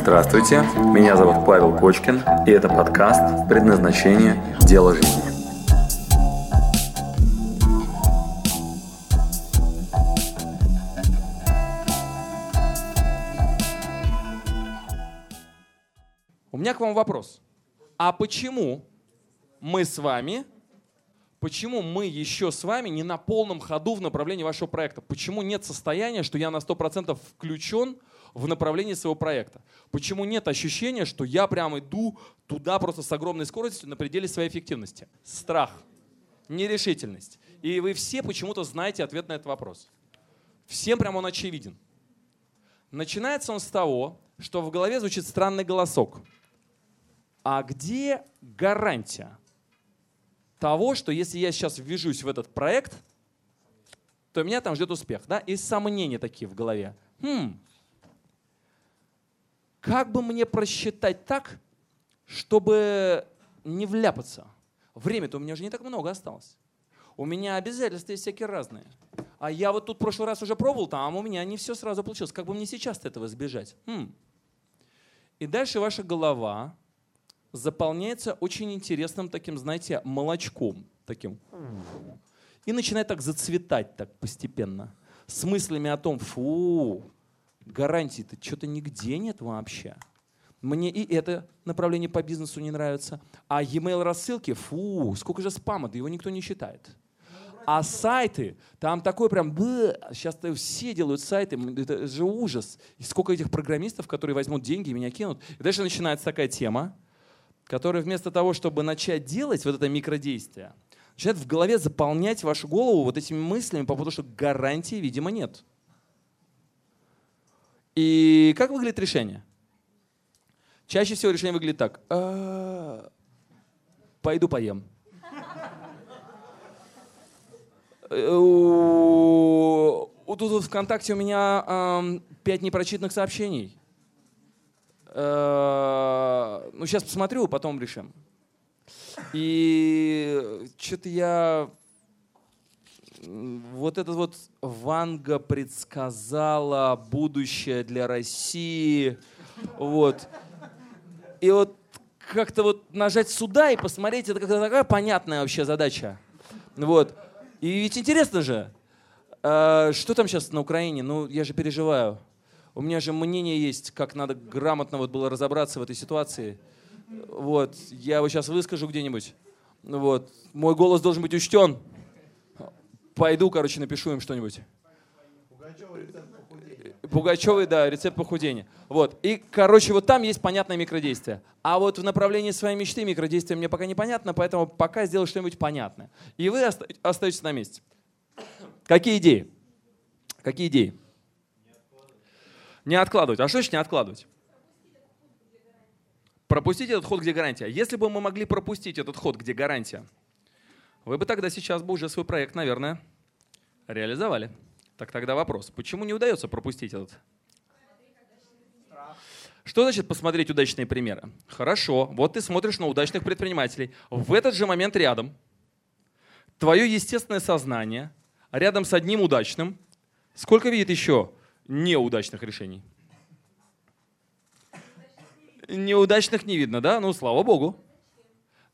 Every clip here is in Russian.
Здравствуйте, меня зовут Павел Кочкин, и это подкаст «Предназначение. Дело жизни». У меня к вам вопрос. А почему мы с вами, почему мы еще с вами не на полном ходу в направлении вашего проекта? Почему нет состояния, что я на 100% включен в направлении своего проекта? Почему нет ощущения, что я прям иду туда просто с огромной скоростью на пределе своей эффективности? Страх, нерешительность. И вы все почему-то знаете ответ на этот вопрос. Всем прям он очевиден. Начинается он с того, что в голове звучит странный голосок. А где гарантия того, что если я сейчас ввяжусь в этот проект, то меня там ждет успех? Да? И сомнения такие в голове. Хм, как бы мне просчитать так, чтобы не вляпаться? Время-то у меня уже не так много осталось. У меня обязательства есть всякие разные. А я вот тут в прошлый раз уже пробовал, там у меня не все сразу получилось. Как бы мне сейчас этого избежать? Хм. И дальше ваша голова заполняется очень интересным таким, знаете, молочком таким. И начинает так зацветать так постепенно. С мыслями о том, фу, гарантий-то что-то нигде нет вообще. Мне и это направление по бизнесу не нравится. А e-mail рассылки, фу, сколько же спама, да его никто не считает. А сайты, там такой прям, сейчас все делают сайты, это же ужас. И сколько этих программистов, которые возьмут деньги и меня кинут. И дальше начинается такая тема, которая вместо того, чтобы начать делать вот это микродействие, начинает в голове заполнять вашу голову вот этими мыслями по поводу, что гарантии, видимо, нет. И как выглядит решение? Чаще всего решение выглядит так. «А, пойду поем. Тут в ВКонтакте у меня пять непрочитанных сообщений. Э, ну, сейчас посмотрю, потом решим. И что-то я... Вот это вот Ванга предсказала будущее для России. Вот. И вот как-то вот нажать сюда и посмотреть, это как-то такая понятная вообще задача. Вот. И ведь интересно же, э, что там сейчас на Украине? Ну, я же переживаю. У меня же мнение есть, как надо грамотно вот было разобраться в этой ситуации. Вот, я его сейчас выскажу где-нибудь. Вот, мой голос должен быть учтен. Пойду, короче, напишу им что-нибудь. Пугачевый, да, рецепт похудения. Вот. И, короче, вот там есть понятное микродействие. А вот в направлении своей мечты микродействие мне пока непонятно, поэтому пока сделаю что-нибудь понятное. И вы остаетесь на месте. Какие идеи? Какие идеи? Не откладывать. А что значит не откладывать? Пропустить этот ход, где гарантия. Если бы мы могли пропустить этот ход, где гарантия, вы бы тогда сейчас бы уже свой проект, наверное, реализовали. Так тогда вопрос, почему не удается пропустить этот? Что значит посмотреть удачные примеры? Хорошо, вот ты смотришь на удачных предпринимателей. В этот же момент рядом твое естественное сознание рядом с одним удачным, сколько видит еще неудачных решений? Неудачных не видно, да? Ну, слава богу.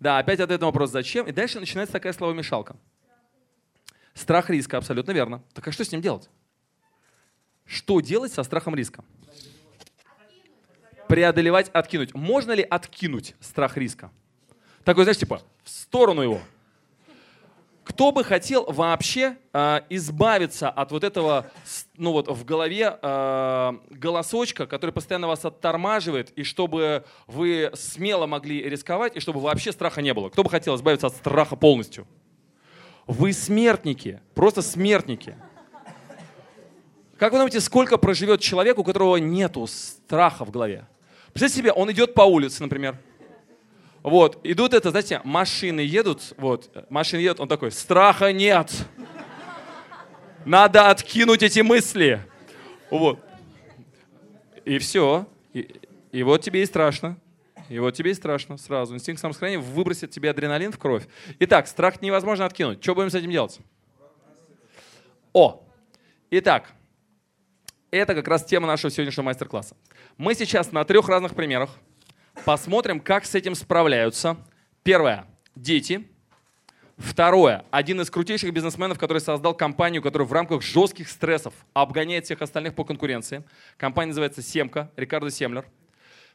Да, опять ответ на вопрос «зачем?» И дальше начинается такая словомешалка. Страх риска, абсолютно верно. Так а что с ним делать? Что делать со страхом риска? Преодолевать, откинуть. Можно ли откинуть страх риска? Такой, знаешь, типа, в сторону его – кто бы хотел вообще э, избавиться от вот этого, ну вот в голове э, голосочка, который постоянно вас оттормаживает, и чтобы вы смело могли рисковать, и чтобы вообще страха не было? Кто бы хотел избавиться от страха полностью? Вы смертники, просто смертники. Как вы думаете, сколько проживет человек, у которого нету страха в голове? Представьте себе, он идет по улице, например, вот, идут это, знаете, машины едут, вот, машины едут, он такой, страха нет. Надо откинуть эти мысли. Вот. И все. И, и вот тебе и страшно. И вот тебе и страшно сразу. Инстинкт самосохранения выбросит тебе адреналин в кровь. Итак, страх невозможно откинуть. Что будем с этим делать? О! Итак, это как раз тема нашего сегодняшнего мастер-класса. Мы сейчас на трех разных примерах посмотрим, как с этим справляются. Первое – дети. Второе – один из крутейших бизнесменов, который создал компанию, которая в рамках жестких стрессов обгоняет всех остальных по конкуренции. Компания называется «Семка», Рикардо Семлер.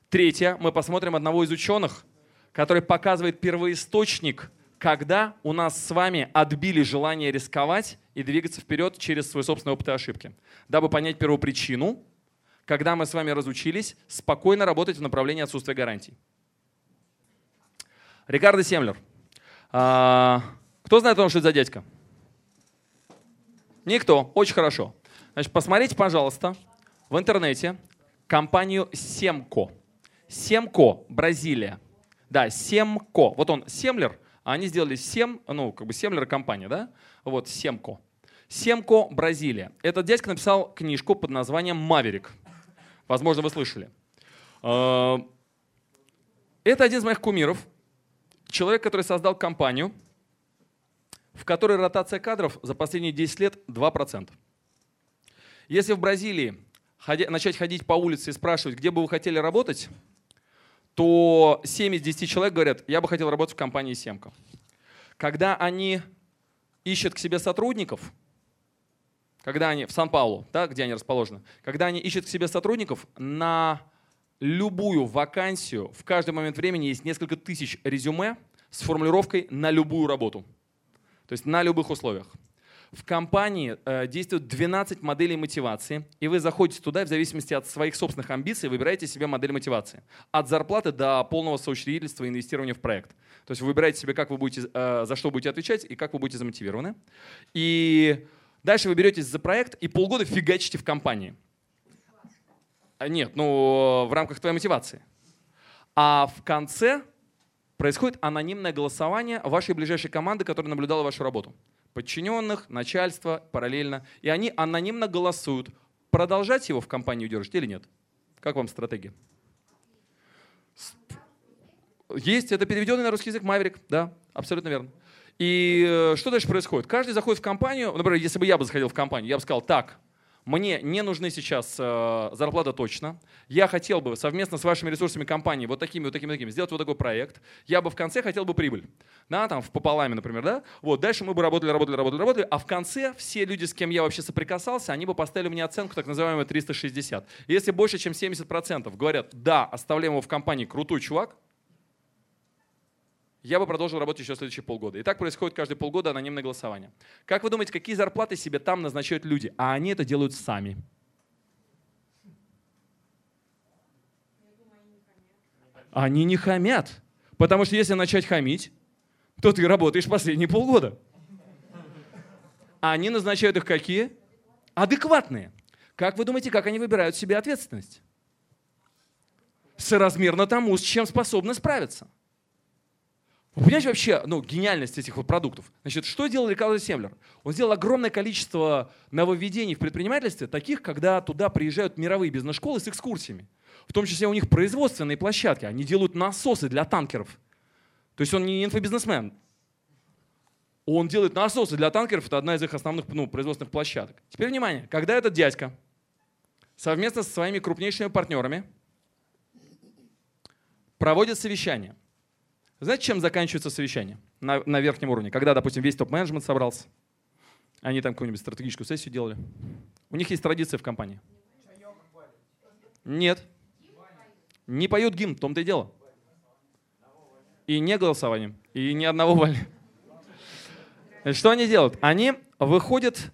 Третье – мы посмотрим одного из ученых, который показывает первоисточник когда у нас с вами отбили желание рисковать и двигаться вперед через свой собственный опыт и ошибки. Дабы понять первопричину, когда мы с вами разучились спокойно работать в направлении отсутствия гарантий. Рикардо Семлер. А, кто знает, что это за дядька? Никто. Очень хорошо. Значит, посмотрите, пожалуйста, в интернете компанию Семко. Семко, Бразилия. Да, Семко. Вот он, Семлер – а они сделали Сем, ну, как бы Семлер компания, да? Вот, Семко. Семко, Бразилия. Этот дядька написал книжку под названием «Маверик». Возможно, вы слышали. А, это один из моих кумиров. Человек, который создал компанию, в которой ротация кадров за последние 10 лет 2%. Если в Бразилии начать ходить по улице и спрашивать, где бы вы хотели работать, то 7 из 10 человек говорят, я бы хотел работать в компании Семка. Когда они ищут к себе сотрудников, когда они в Сан-Паулу, да, где они расположены, когда они ищут к себе сотрудников, на любую вакансию в каждый момент времени есть несколько тысяч резюме с формулировкой на любую работу. То есть на любых условиях. В компании э, действует 12 моделей мотивации, и вы заходите туда в зависимости от своих собственных амбиций выбираете себе модель мотивации. От зарплаты до полного соучредительства и инвестирования в проект. То есть вы выбираете себе, как вы будете, э, за что будете отвечать и как вы будете замотивированы. И дальше вы беретесь за проект и полгода фигачите в компании. А, нет, ну в рамках твоей мотивации. А в конце происходит анонимное голосование вашей ближайшей команды, которая наблюдала вашу работу подчиненных, начальство параллельно. И они анонимно голосуют, продолжать его в компанию держать или нет. Как вам стратегия? Есть, это переведенный на русский язык Маврик, да, абсолютно верно. И э, что дальше происходит? Каждый заходит в компанию, например, если бы я бы заходил в компанию, я бы сказал, так, мне не нужны сейчас э, зарплата точно. Я хотел бы совместно с вашими ресурсами компании вот такими, вот такими, такими сделать вот такой проект. Я бы в конце хотел бы прибыль. Да, там в пополаме, например, да. Вот, дальше мы бы работали, работали, работали, работали. А в конце все люди, с кем я вообще соприкасался, они бы поставили мне оценку так называемую 360. Если больше, чем 70% говорят, да, оставляем его в компании, крутой чувак, я бы продолжил работать еще следующие полгода. И так происходит каждые полгода анонимное голосование. Как вы думаете, какие зарплаты себе там назначают люди? А они это делают сами. Они не хамят. Потому что если начать хамить, то ты работаешь последние полгода. А они назначают их какие? Адекватные. Как вы думаете, как они выбирают себе ответственность? Соразмерно тому, с чем способны справиться. Понимаете вообще ну, гениальность этих вот продуктов? Значит, что делал Рикардо Семлер? Он сделал огромное количество нововведений в предпринимательстве, таких, когда туда приезжают мировые бизнес-школы с экскурсиями. В том числе у них производственные площадки. Они делают насосы для танкеров. То есть он не инфобизнесмен. Он делает насосы для танкеров, это одна из их основных ну, производственных площадок. Теперь внимание, когда этот дядька совместно со своими крупнейшими партнерами проводит совещание – знаете, чем заканчивается совещание на, на верхнем уровне? Когда, допустим, весь топ-менеджмент собрался, они там какую-нибудь стратегическую сессию делали. У них есть традиция в компании. Нет. Не поют гимн, в том-то и дело. И не голосованием, и ни одного вали. Что они делают? Они выходят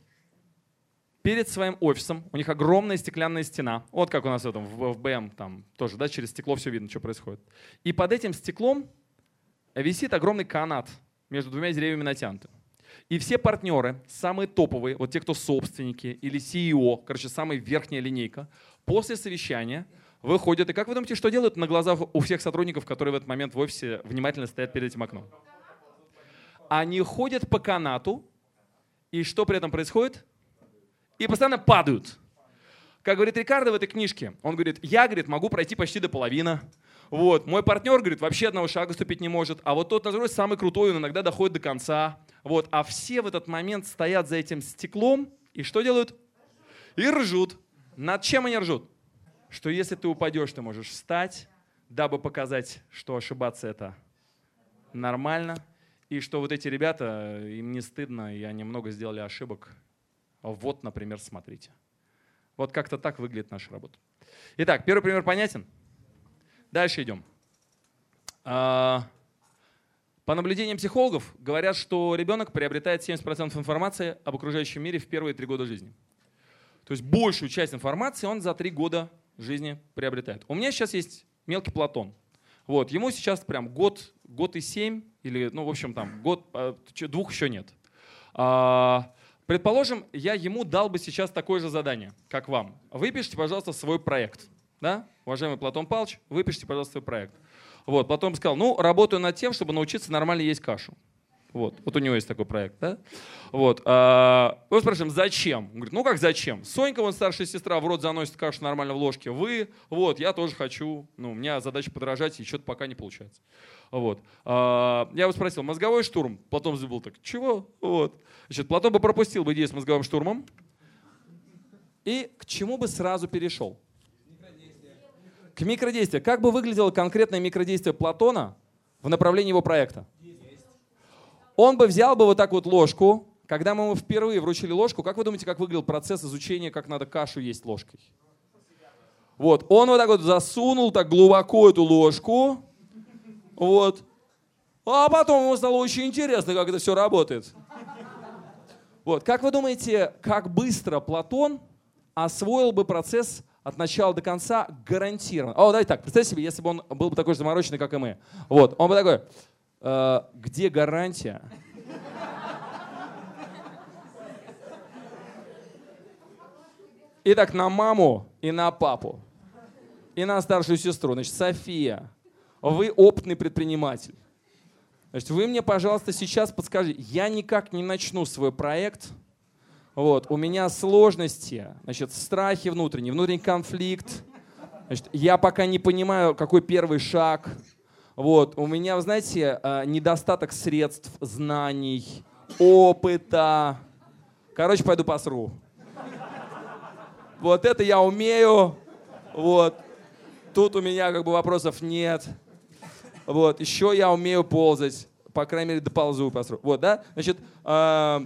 перед своим офисом, у них огромная стеклянная стена, вот как у нас в, этом, в, БМ, там тоже, да, через стекло все видно, что происходит. И под этим стеклом висит огромный канат между двумя деревьями натянутым. И все партнеры, самые топовые, вот те, кто собственники или CEO, короче, самая верхняя линейка, после совещания выходят. И как вы думаете, что делают на глазах у всех сотрудников, которые в этот момент в офисе внимательно стоят перед этим окном? Они ходят по канату, и что при этом происходит? И постоянно падают. Как говорит Рикардо в этой книжке, он говорит, я, говорит, могу пройти почти до половины, вот. Мой партнер, говорит, вообще одного шага ступить не может. А вот тот, на самый крутой, он иногда доходит до конца. Вот. А все в этот момент стоят за этим стеклом и что делают? И ржут. Над чем они ржут? Что если ты упадешь, ты можешь встать, дабы показать, что ошибаться это нормально, и что вот эти ребята, им не стыдно, и они много сделали ошибок. Вот, например, смотрите. Вот как-то так выглядит наша работа. Итак, первый пример понятен? Дальше идем. А, по наблюдениям психологов говорят, что ребенок приобретает 70% информации об окружающем мире в первые три года жизни. То есть большую часть информации он за три года жизни приобретает. У меня сейчас есть мелкий Платон. Вот, ему сейчас прям год, год и семь, или, ну, в общем, там, год, а, двух еще нет. А, предположим, я ему дал бы сейчас такое же задание, как вам. Выпишите, пожалуйста, свой проект. Да? Уважаемый Платон Павлович, выпишите, пожалуйста, свой проект. Вот, потом сказал, ну, работаю над тем, чтобы научиться нормально есть кашу. Вот, вот у него есть такой проект, да? Вот. А, мы спрашиваем, зачем? Он говорит, ну как зачем? Сонька, вон старшая сестра, в рот заносит кашу нормально в ложке. Вы, вот, я тоже хочу. Ну, у меня задача подражать, и что-то пока не получается. Вот. А, я его спросил, мозговой штурм? Платон был так, чего? Вот. Значит, Платон бы пропустил бы идею с мозговым штурмом. И к чему бы сразу перешел? К микродействию. Как бы выглядело конкретное микродействие Платона в направлении его проекта? Он бы взял бы вот так вот ложку. Когда мы ему впервые вручили ложку, как вы думаете, как выглядел процесс изучения, как надо кашу есть ложкой? Вот, он вот так вот засунул так глубоко эту ложку, вот, а потом ему стало очень интересно, как это все работает. Вот, как вы думаете, как быстро Платон освоил бы процесс от начала до конца гарантированно? О, давайте так, представьте себе, если бы он был бы такой же замороченный, как и мы. Вот, он бы такой, э, где гарантия? Итак, на маму и на папу, и на старшую сестру. Значит, София, вы опытный предприниматель. Значит, вы мне, пожалуйста, сейчас подскажите, я никак не начну свой проект, вот, у меня сложности, значит, страхи внутренние, внутренний конфликт, значит, я пока не понимаю, какой первый шаг, вот, у меня, вы знаете, э, недостаток средств, знаний, опыта. Короче, пойду посру. Вот это я умею. Вот. Тут у меня как бы вопросов нет. Вот. Еще я умею ползать. По крайней мере, доползу посру. Вот, да? Значит, э,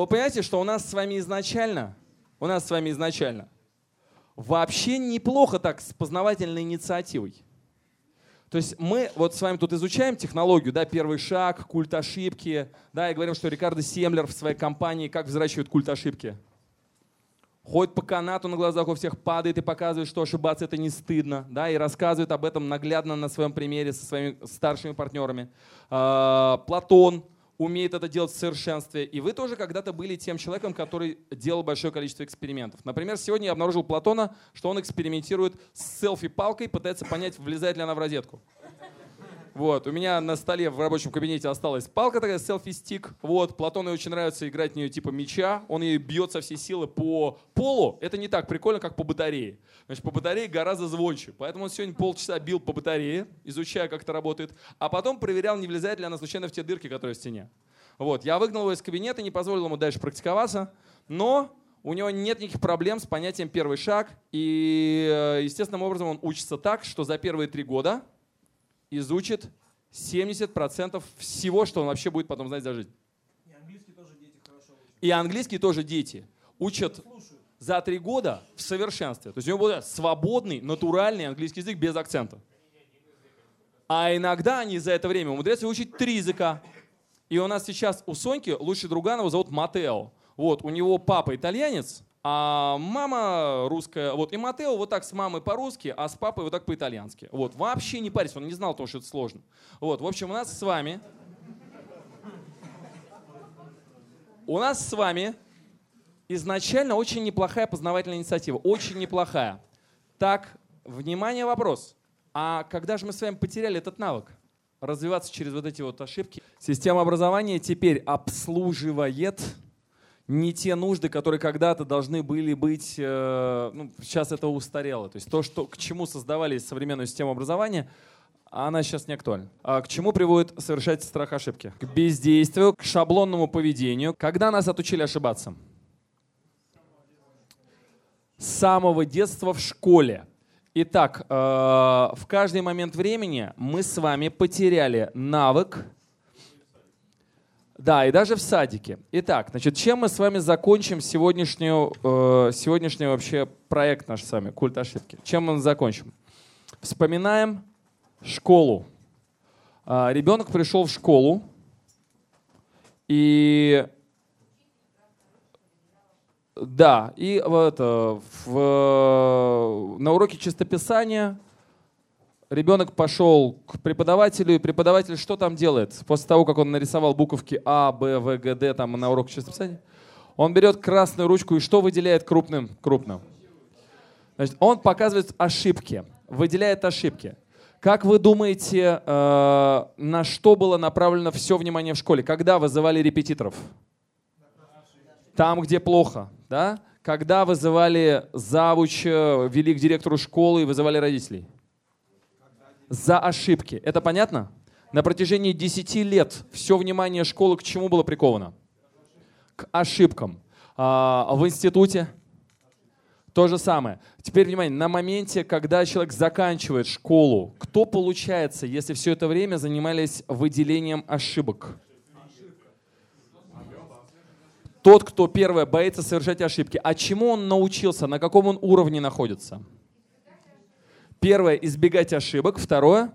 вы понимаете, что у нас с вами изначально, у нас с вами изначально вообще неплохо так с познавательной инициативой. То есть мы вот с вами тут изучаем технологию, да, первый шаг, культ ошибки, да, и говорим, что Рикардо Семлер в своей компании как взращивает культ ошибки. Ходит по канату на глазах у всех, падает и показывает, что ошибаться это не стыдно, да, и рассказывает об этом наглядно на своем примере со своими старшими партнерами. А, Платон, умеет это делать в совершенстве. И вы тоже когда-то были тем человеком, который делал большое количество экспериментов. Например, сегодня я обнаружил Платона, что он экспериментирует с селфи-палкой, пытается понять, влезает ли она в розетку. Вот, у меня на столе в рабочем кабинете осталась палка такая, селфи-стик. Вот, Платону очень нравится играть в нее типа мяча. Он ей бьет со всей силы по полу. Это не так прикольно, как по батарее. Значит, по батарее гораздо звонче. Поэтому он сегодня полчаса бил по батарее, изучая, как это работает. А потом проверял, не влезает ли она случайно в те дырки, которые в стене. Вот, я выгнал его из кабинета, не позволил ему дальше практиковаться. Но у него нет никаких проблем с понятием первый шаг. И э, естественным образом он учится так, что за первые три года изучит 70% всего, что он вообще будет потом знать за жизнь. И английский тоже дети хорошо учат. И английский тоже дети учат за три года в совершенстве. То есть у него будет свободный, натуральный английский язык без акцента. А иногда они за это время умудряются выучить три языка. И у нас сейчас у Соньки лучший друган его зовут Матео. Вот, у него папа итальянец, а мама русская, вот, и Матео вот так с мамой по-русски, а с папой вот так по-итальянски. Вот, вообще не парься, он не знал того, что это сложно. Вот, в общем, у нас с вами, у нас с вами изначально очень неплохая познавательная инициатива, очень неплохая. Так, внимание, вопрос. А когда же мы с вами потеряли этот навык? Развиваться через вот эти вот ошибки. Система образования теперь обслуживает не те нужды, которые когда-то должны были быть, э, ну, сейчас это устарело. То есть то, что, к чему создавались современную систему образования, она сейчас не актуальна. А к чему приводит совершать страх ошибки? К бездействию, к шаблонному поведению. Когда нас отучили ошибаться? с самого детства в школе. Итак, э, в каждый момент времени мы с вами потеряли навык, да, и даже в садике. Итак, значит, чем мы с вами закончим сегодняшнюю, э, сегодняшний вообще проект наш с вами, культ ошибки? Чем мы закончим? Вспоминаем школу. Э, ребенок пришел в школу, и да, и это, в, на уроке чистописания ребенок пошел к преподавателю, и преподаватель что там делает? После того, как он нарисовал буковки А, Б, В, Г, Д там на уроке чистописания, он берет красную ручку и что выделяет крупным? Крупным. Значит, он показывает ошибки, выделяет ошибки. Как вы думаете, э, на что было направлено все внимание в школе? Когда вызывали репетиторов? Там, где плохо да, когда вызывали завуча, вели к директору школы и вызывали родителей? За ошибки. Это понятно? На протяжении 10 лет все внимание школы к чему было приковано? К ошибкам. А в институте то же самое. Теперь внимание, на моменте, когда человек заканчивает школу, кто получается, если все это время занимались выделением ошибок? Тот, кто первое боится совершать ошибки. А чему он научился? На каком он уровне находится? Первое – избегать ошибок. Второе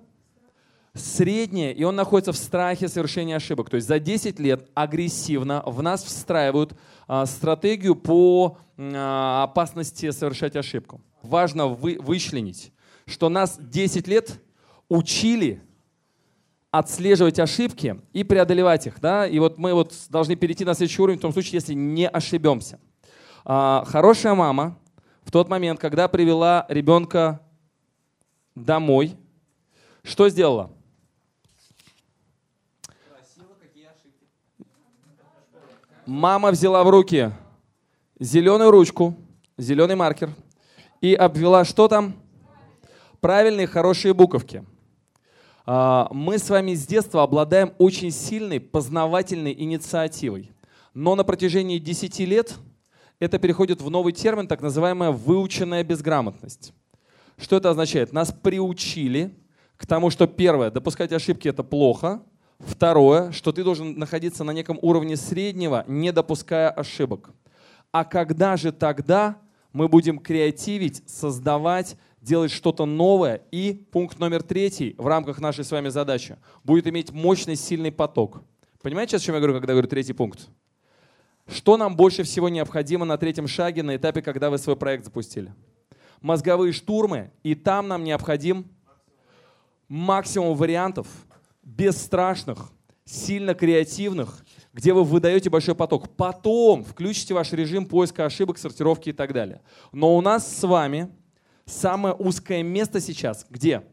– среднее, и он находится в страхе совершения ошибок. То есть за 10 лет агрессивно в нас встраивают а, стратегию по а, опасности совершать ошибку. Важно вы, вычленить, что нас 10 лет учили отслеживать ошибки и преодолевать их. Да? И вот мы вот должны перейти на следующий уровень в том случае, если не ошибемся. А, хорошая мама в тот момент, когда привела ребенка домой, что сделала? Мама взяла в руки зеленую ручку, зеленый маркер и обвела что там? Правильные хорошие буковки – а, мы с вами с детства обладаем очень сильной познавательной инициативой. Но на протяжении 10 лет это переходит в новый термин, так называемая выученная безграмотность. Что это означает? Нас приучили к тому, что первое, допускать ошибки это плохо. Второе, что ты должен находиться на неком уровне среднего, не допуская ошибок. А когда же тогда мы будем креативить, создавать делать что-то новое. И пункт номер третий в рамках нашей с вами задачи будет иметь мощный, сильный поток. Понимаете, о чем я говорю, когда говорю третий пункт? Что нам больше всего необходимо на третьем шаге, на этапе, когда вы свой проект запустили? Мозговые штурмы, и там нам необходим максимум вариантов, бесстрашных, сильно креативных, где вы выдаете большой поток. Потом включите ваш режим поиска ошибок, сортировки и так далее. Но у нас с вами самое узкое место сейчас где?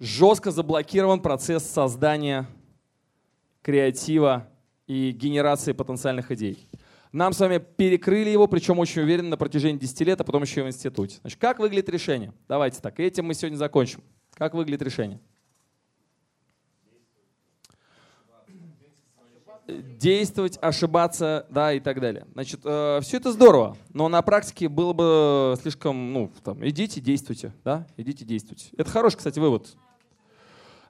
Жестко заблокирован процесс создания креатива и генерации потенциальных идей. Нам с вами перекрыли его, причем очень уверенно на протяжении 10 лет, а потом еще и в институте. Значит, как выглядит решение? Давайте так, этим мы сегодня закончим. Как выглядит решение? действовать, ошибаться, да, и так далее. Значит, э, все это здорово, но на практике было бы слишком, ну, там, идите, действуйте, да, идите, действуйте. Это хороший, кстати, вывод.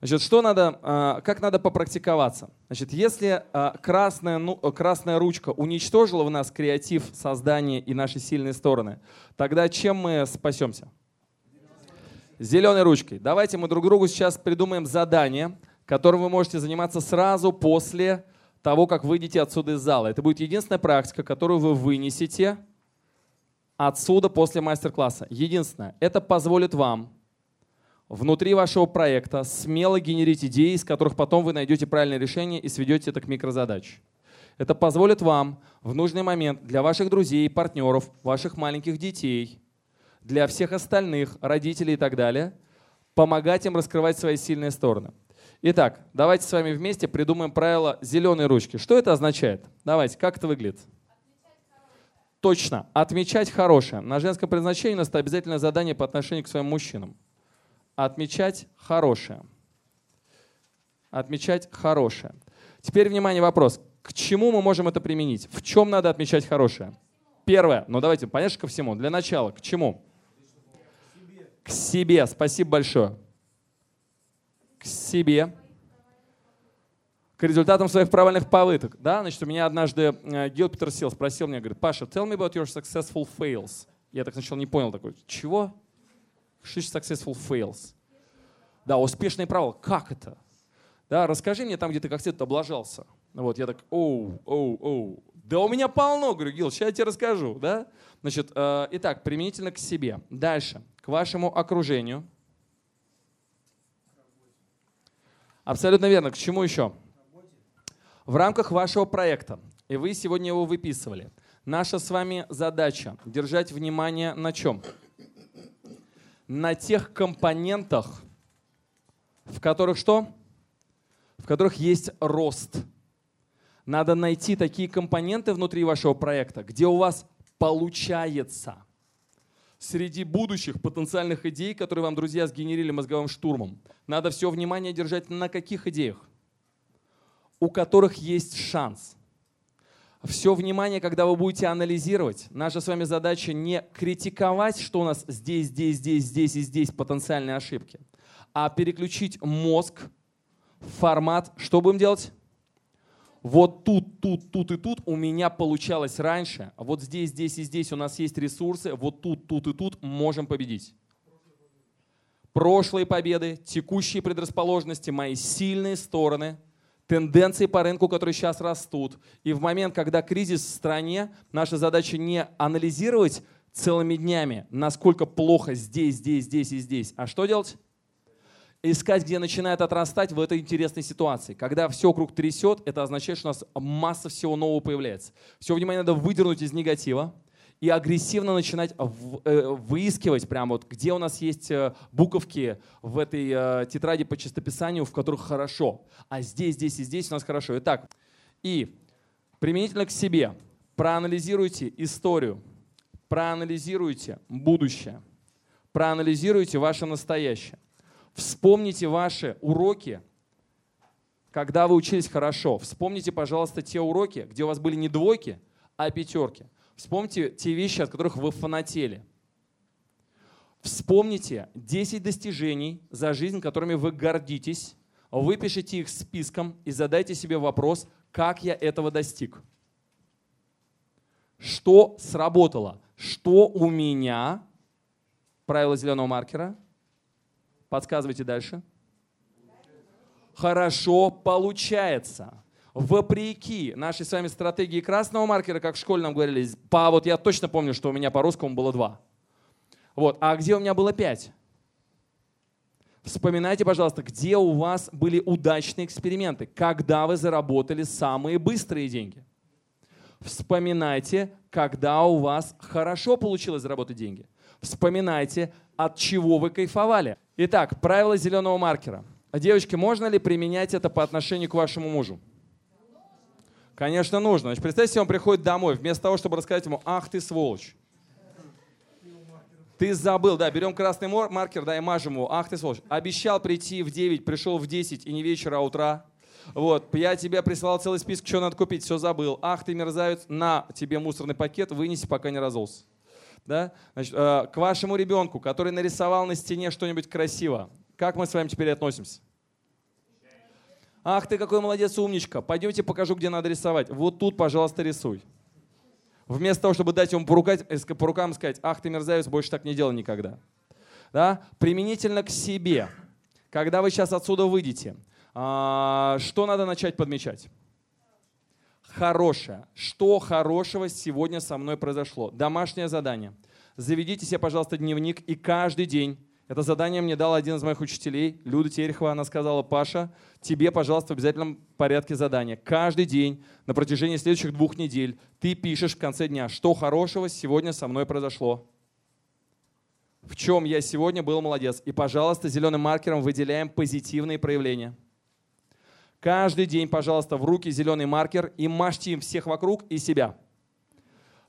Значит, что надо, э, как надо попрактиковаться? Значит, если э, красная, ну, красная ручка уничтожила в нас креатив, создание и наши сильные стороны, тогда чем мы спасемся? Зеленой ручкой. Давайте мы друг другу сейчас придумаем задание, которым вы можете заниматься сразу после того, как выйдете отсюда из зала. Это будет единственная практика, которую вы вынесете отсюда после мастер-класса. Единственное, это позволит вам внутри вашего проекта смело генерить идеи, из которых потом вы найдете правильное решение и сведете это к микрозадаче. Это позволит вам в нужный момент для ваших друзей, партнеров, ваших маленьких детей, для всех остальных, родителей и так далее, помогать им раскрывать свои сильные стороны. Итак, давайте с вами вместе придумаем правило зеленой ручки. Что это означает? Давайте, как это выглядит? Точно. Отмечать хорошее. На женском предназначении у нас это обязательное задание по отношению к своим мужчинам. Отмечать хорошее. Отмечать хорошее. Теперь, внимание, вопрос. К чему мы можем это применить? В чем надо отмечать хорошее? Первое. Ну давайте, понятно, ко всему. Для начала. К чему? К себе. Спасибо большое. К себе. К результатам своих провальных попыток. Да, значит, у меня однажды э, Гил Петерсил спросил меня, говорит, Паша, tell me about your successful fails. Я так сначала не понял такой, чего? Что successful fails? Да, успешный провал. Как это? Да, расскажи мне там, где ты как то облажался. Вот, я так, оу, оу, оу. Да у меня полно, говорю, Гил, сейчас я тебе расскажу. Да? Значит, э, итак, применительно к себе. Дальше, к вашему окружению. Абсолютно верно. К чему еще? В рамках вашего проекта, и вы сегодня его выписывали, наша с вами задача держать внимание на чем? На тех компонентах, в которых что? В которых есть рост. Надо найти такие компоненты внутри вашего проекта, где у вас получается. Среди будущих потенциальных идей, которые вам друзья сгенерили мозговым штурмом, надо все внимание держать на каких идеях? У которых есть шанс. Все внимание, когда вы будете анализировать, наша с вами задача не критиковать, что у нас здесь, здесь, здесь, здесь и здесь потенциальные ошибки, а переключить мозг в формат, что будем делать? Вот тут, тут, тут и тут у меня получалось раньше, вот здесь, здесь и здесь у нас есть ресурсы, вот тут, тут и тут можем победить. Прошлые победы, текущие предрасположенности, мои сильные стороны, тенденции по рынку, которые сейчас растут. И в момент, когда кризис в стране, наша задача не анализировать целыми днями, насколько плохо здесь, здесь, здесь и здесь, а что делать? искать, где начинает отрастать в этой интересной ситуации. Когда все вокруг трясет, это означает, что у нас масса всего нового появляется. Все внимание надо выдернуть из негатива и агрессивно начинать э, выискивать прямо вот, где у нас есть э, буковки в этой э, тетради по чистописанию, в которых хорошо. А здесь, здесь и здесь у нас хорошо. Итак, и применительно к себе проанализируйте историю, проанализируйте будущее, проанализируйте ваше настоящее. Вспомните ваши уроки, когда вы учились хорошо. Вспомните, пожалуйста, те уроки, где у вас были не двойки, а пятерки. Вспомните те вещи, от которых вы фанатели. Вспомните 10 достижений за жизнь, которыми вы гордитесь. Выпишите их списком и задайте себе вопрос, как я этого достиг. Что сработало? Что у меня, правило зеленого маркера, Подсказывайте дальше. Хорошо получается. Вопреки нашей с вами стратегии красного маркера, как в школе нам говорили, по, вот я точно помню, что у меня по русскому было два. Вот, а где у меня было пять? Вспоминайте, пожалуйста, где у вас были удачные эксперименты, когда вы заработали самые быстрые деньги. Вспоминайте, когда у вас хорошо получилось заработать деньги. Вспоминайте, от чего вы кайфовали. Итак, правило зеленого маркера. Девочки, можно ли применять это по отношению к вашему мужу? Конечно, нужно. Значит, представьте, он приходит домой, вместо того, чтобы рассказать ему, ах ты сволочь. Ты забыл, да, берем красный маркер, да, и мажем его. Ах ты сволочь. Обещал прийти в 9, пришел в 10, и не вечера, а утра. Вот, я тебе присылал целый список, что надо купить, все забыл. Ах ты мерзавец, на тебе мусорный пакет, вынеси, пока не разолся да? Значит, э, к вашему ребенку, который нарисовал на стене что-нибудь красиво, как мы с вами теперь относимся? Ах ты какой молодец, умничка. Пойдемте покажу, где надо рисовать. Вот тут, пожалуйста, рисуй. Вместо того, чтобы дать ему по, рукать, э, по рукам сказать, ах ты мерзавец, больше так не делай никогда. Да? Применительно к себе. Когда вы сейчас отсюда выйдете, а, что надо начать подмечать? хорошее. Что хорошего сегодня со мной произошло? Домашнее задание. Заведите себе, пожалуйста, дневник и каждый день это задание мне дал один из моих учителей, Люда Терехова. Она сказала, Паша, тебе, пожалуйста, в обязательном порядке задания. Каждый день на протяжении следующих двух недель ты пишешь в конце дня, что хорошего сегодня со мной произошло. В чем я сегодня был молодец. И, пожалуйста, зеленым маркером выделяем позитивные проявления. Каждый день, пожалуйста, в руки зеленый маркер и мажьте им всех вокруг и себя.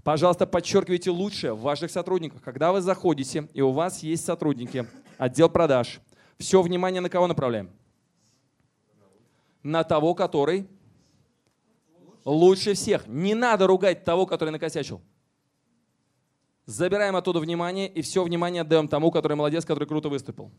Пожалуйста, подчеркивайте лучшее в ваших сотрудниках. Когда вы заходите, и у вас есть сотрудники, отдел продаж, все внимание на кого направляем? На того, который лучше всех. Не надо ругать того, который накосячил. Забираем оттуда внимание и все внимание отдаем тому, который молодец, который круто выступил.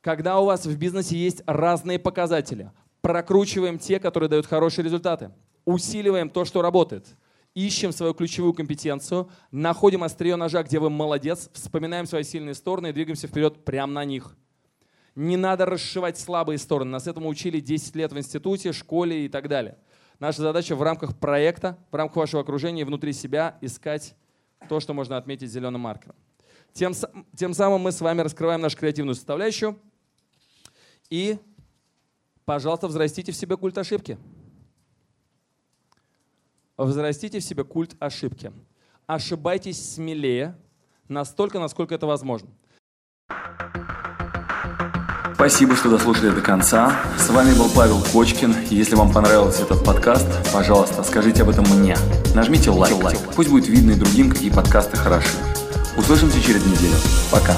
Когда у вас в бизнесе есть разные показатели, прокручиваем те, которые дают хорошие результаты. Усиливаем то, что работает. Ищем свою ключевую компетенцию, находим острие ножа, где вы молодец, вспоминаем свои сильные стороны и двигаемся вперед прямо на них. Не надо расшивать слабые стороны. Нас этому учили 10 лет в институте, школе и так далее. Наша задача в рамках проекта, в рамках вашего окружения, внутри себя искать то, что можно отметить зеленым маркером. Тем, тем самым мы с вами раскрываем нашу креативную составляющую. И, пожалуйста, взрастите в себе культ ошибки. Взрастите в себе культ ошибки. Ошибайтесь смелее, настолько, насколько это возможно. Спасибо, что дослушали до конца. С вами был Павел Кочкин. Если вам понравился этот подкаст, пожалуйста, скажите об этом мне. Нажмите лайк. Пусть будет видно и другим, какие подкасты хороши. Услышимся через неделю. Пока.